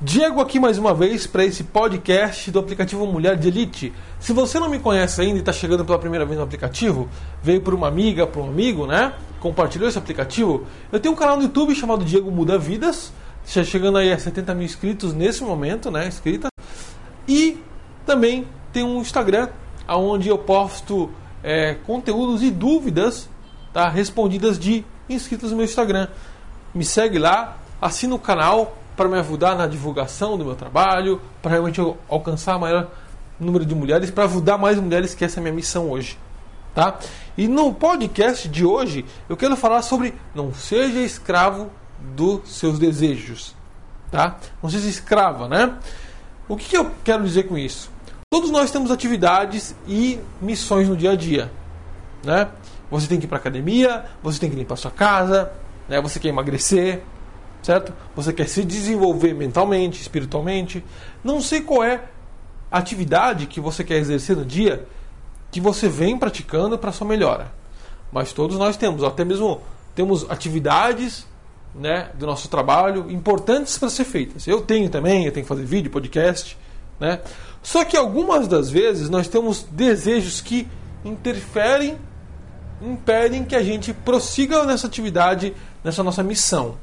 Diego aqui mais uma vez para esse podcast do aplicativo Mulher de Elite. Se você não me conhece ainda e está chegando pela primeira vez no aplicativo, veio por uma amiga, por um amigo, né? Compartilhou esse aplicativo. Eu tenho um canal no YouTube chamado Diego Muda Vidas, chegando aí a 70 mil inscritos nesse momento, né? Inscrita. E também tem um Instagram, onde eu posto é, conteúdos e dúvidas tá, respondidas de inscritos no meu Instagram. Me segue lá, assina o canal para me ajudar na divulgação do meu trabalho, para realmente alcançar maior número de mulheres, para ajudar mais mulheres, que essa é a minha missão hoje. Tá? E no podcast de hoje eu quero falar sobre não seja escravo dos seus desejos. Tá? Não seja escrava, né? O que, eu quero dizer com isso? Todos nós temos atividades e missões no dia a dia. Né? Você tem que ir para academia, você tem que limpar sua casa, né? você quer emagrecer, certo? Você quer se desenvolver mentalmente, espiritualmente. Não sei qual é a atividade que você quer exercer no dia que você vem praticando para sua melhora. Mas todos nós temos, até mesmo temos atividades né, do nosso trabalho importantes para ser feitas. Eu tenho também, eu tenho que fazer vídeo, podcast, né? Só que algumas das vezes nós temos desejos que interferem, impedem que a gente prossiga nessa atividade, nessa nossa missão.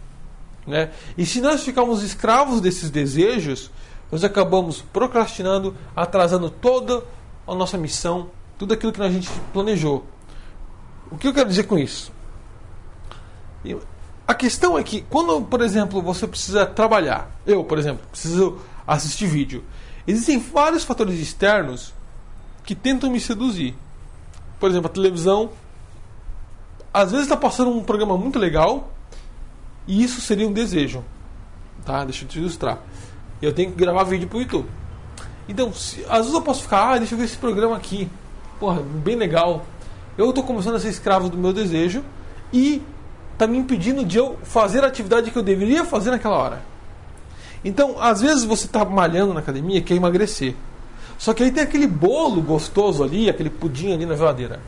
Né? E se nós ficarmos escravos desses desejos, nós acabamos procrastinando, atrasando toda a nossa missão, tudo aquilo que a gente planejou. O que eu quero dizer com isso? A questão é que quando, por exemplo, você precisa trabalhar, eu, por exemplo, preciso assistir vídeo, existem vários fatores externos que tentam me seduzir. Por exemplo, a televisão, às vezes está passando um programa muito legal, e isso seria um desejo. Tá? Deixa eu te ilustrar. Eu tenho que gravar vídeo pro YouTube. Então, se, às vezes eu posso ficar, ah, deixa eu ver esse programa aqui. Porra, bem legal. Eu estou começando a ser escravo do meu desejo e tá me impedindo de eu fazer a atividade que eu deveria fazer naquela hora. Então, às vezes você está malhando na academia e quer emagrecer. Só que aí tem aquele bolo gostoso ali, aquele pudim ali na geladeira.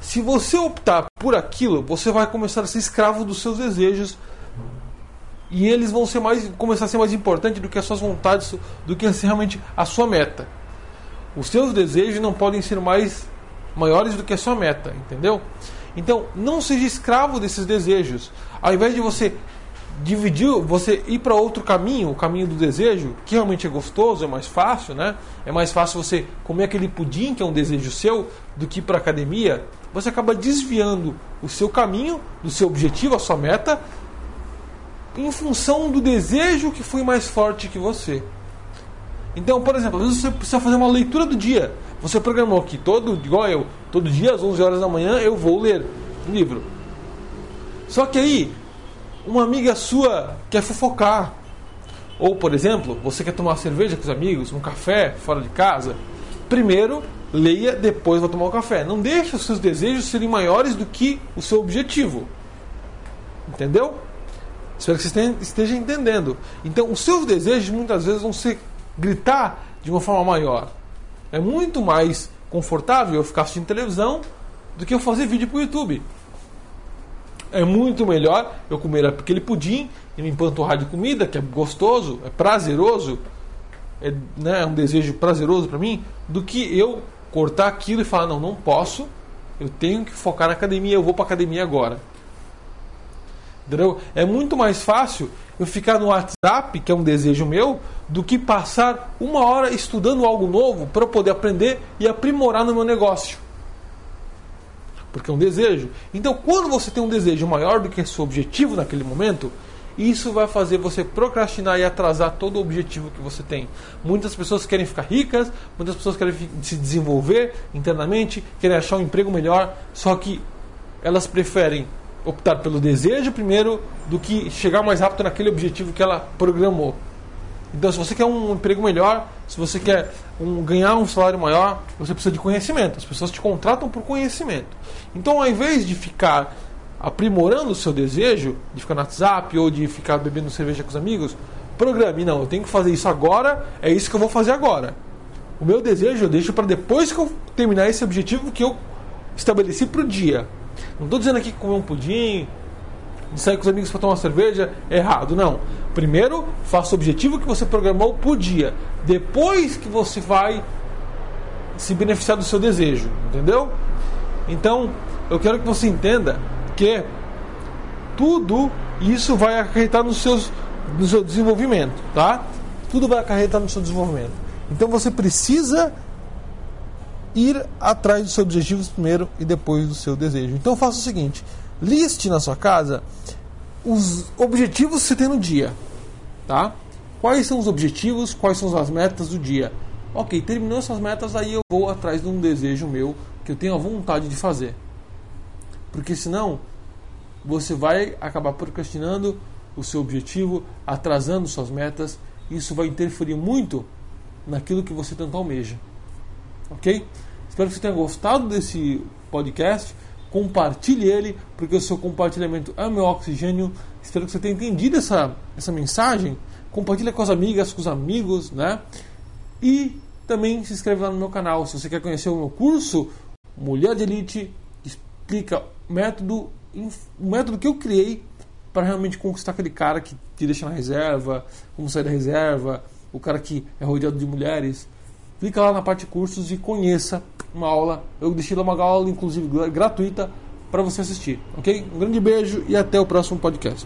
Se você optar por aquilo, você vai começar a ser escravo dos seus desejos e eles vão ser mais começar a ser mais importante do que as suas vontades, do que realmente a sua meta. Os seus desejos não podem ser mais maiores do que a sua meta, entendeu? Então, não seja escravo desses desejos. Ao invés de você dividir, você ir para outro caminho, o caminho do desejo, que realmente é gostoso, é mais fácil, né? É mais fácil você comer aquele pudim, que é um desejo seu, do que ir para academia. Você acaba desviando o seu caminho, do seu objetivo, a sua meta, em função do desejo que foi mais forte que você. Então, por exemplo, às vezes você precisa fazer uma leitura do dia. Você programou que todo, igual eu, todo dia às 11 horas da manhã eu vou ler um livro. Só que aí uma amiga sua quer fofocar. Ou, por exemplo, você quer tomar cerveja com os amigos, um café fora de casa. Primeiro, leia, depois vai tomar um café. Não deixe os seus desejos serem maiores do que o seu objetivo. Entendeu? Espero que você esteja entendendo. Então, os seus desejos muitas vezes vão ser gritar de uma forma maior. É muito mais confortável eu ficar assistindo televisão do que eu fazer vídeo para o YouTube. É muito melhor eu comer aquele pudim e me empanturrar de comida, que é gostoso, é prazeroso, é né, é um desejo prazeroso para mim, do que eu cortar aquilo e falar: não, não posso, eu tenho que focar na academia, eu vou para academia agora. Entendeu? É muito mais fácil eu ficar no WhatsApp, que é um desejo meu, do que passar uma hora estudando algo novo para poder aprender e aprimorar no meu negócio porque é um desejo. Então, quando você tem um desejo maior do que seu objetivo naquele momento, isso vai fazer você procrastinar e atrasar todo o objetivo que você tem. Muitas pessoas querem ficar ricas, muitas pessoas querem se desenvolver internamente, querem achar um emprego melhor, só que elas preferem optar pelo desejo primeiro do que chegar mais rápido naquele objetivo que ela programou. Então, se você quer um emprego melhor, se você quer um, ganhar um salário maior, você precisa de conhecimento. As pessoas te contratam por conhecimento. Então, ao invés de ficar aprimorando o seu desejo, de ficar no WhatsApp ou de ficar bebendo cerveja com os amigos, programe. Não, eu tenho que fazer isso agora, é isso que eu vou fazer agora. O meu desejo eu deixo para depois que eu terminar esse objetivo que eu estabeleci para o dia. Não estou dizendo aqui que comer um pudim, de sair com os amigos para tomar uma cerveja é errado, não. Primeiro, faça o objetivo que você programou por dia. Depois que você vai se beneficiar do seu desejo, entendeu? Então, eu quero que você entenda que tudo isso vai acarretar no, seus, no seu desenvolvimento, tá? Tudo vai acarretar no seu desenvolvimento. Então você precisa ir atrás dos seus objetivos primeiro e depois do seu desejo. Então faça o seguinte: liste na sua casa os objetivos que você tem no dia, tá? Quais são os objetivos, quais são as metas do dia? Ok, terminou essas metas, aí eu vou atrás de um desejo meu que eu tenho a vontade de fazer. Porque senão você vai acabar procrastinando o seu objetivo, atrasando suas metas. Isso vai interferir muito naquilo que você tanto almeja. Ok? Espero que você tenha gostado desse podcast. Compartilhe ele, porque o seu compartilhamento é o meu oxigênio. Espero que você tenha entendido essa, essa mensagem. Compartilhe com as amigas, com os amigos, né? E também se inscreve lá no meu canal. Se você quer conhecer o meu curso, Mulher de Elite, explica o método, o método que eu criei para realmente conquistar aquele cara que te deixa na reserva, como sair da reserva, o cara que é rodeado de mulheres. Clica lá na parte de cursos e conheça uma aula. Eu deixei lá uma aula, inclusive gratuita, para você assistir. Ok? Um grande beijo e até o próximo podcast.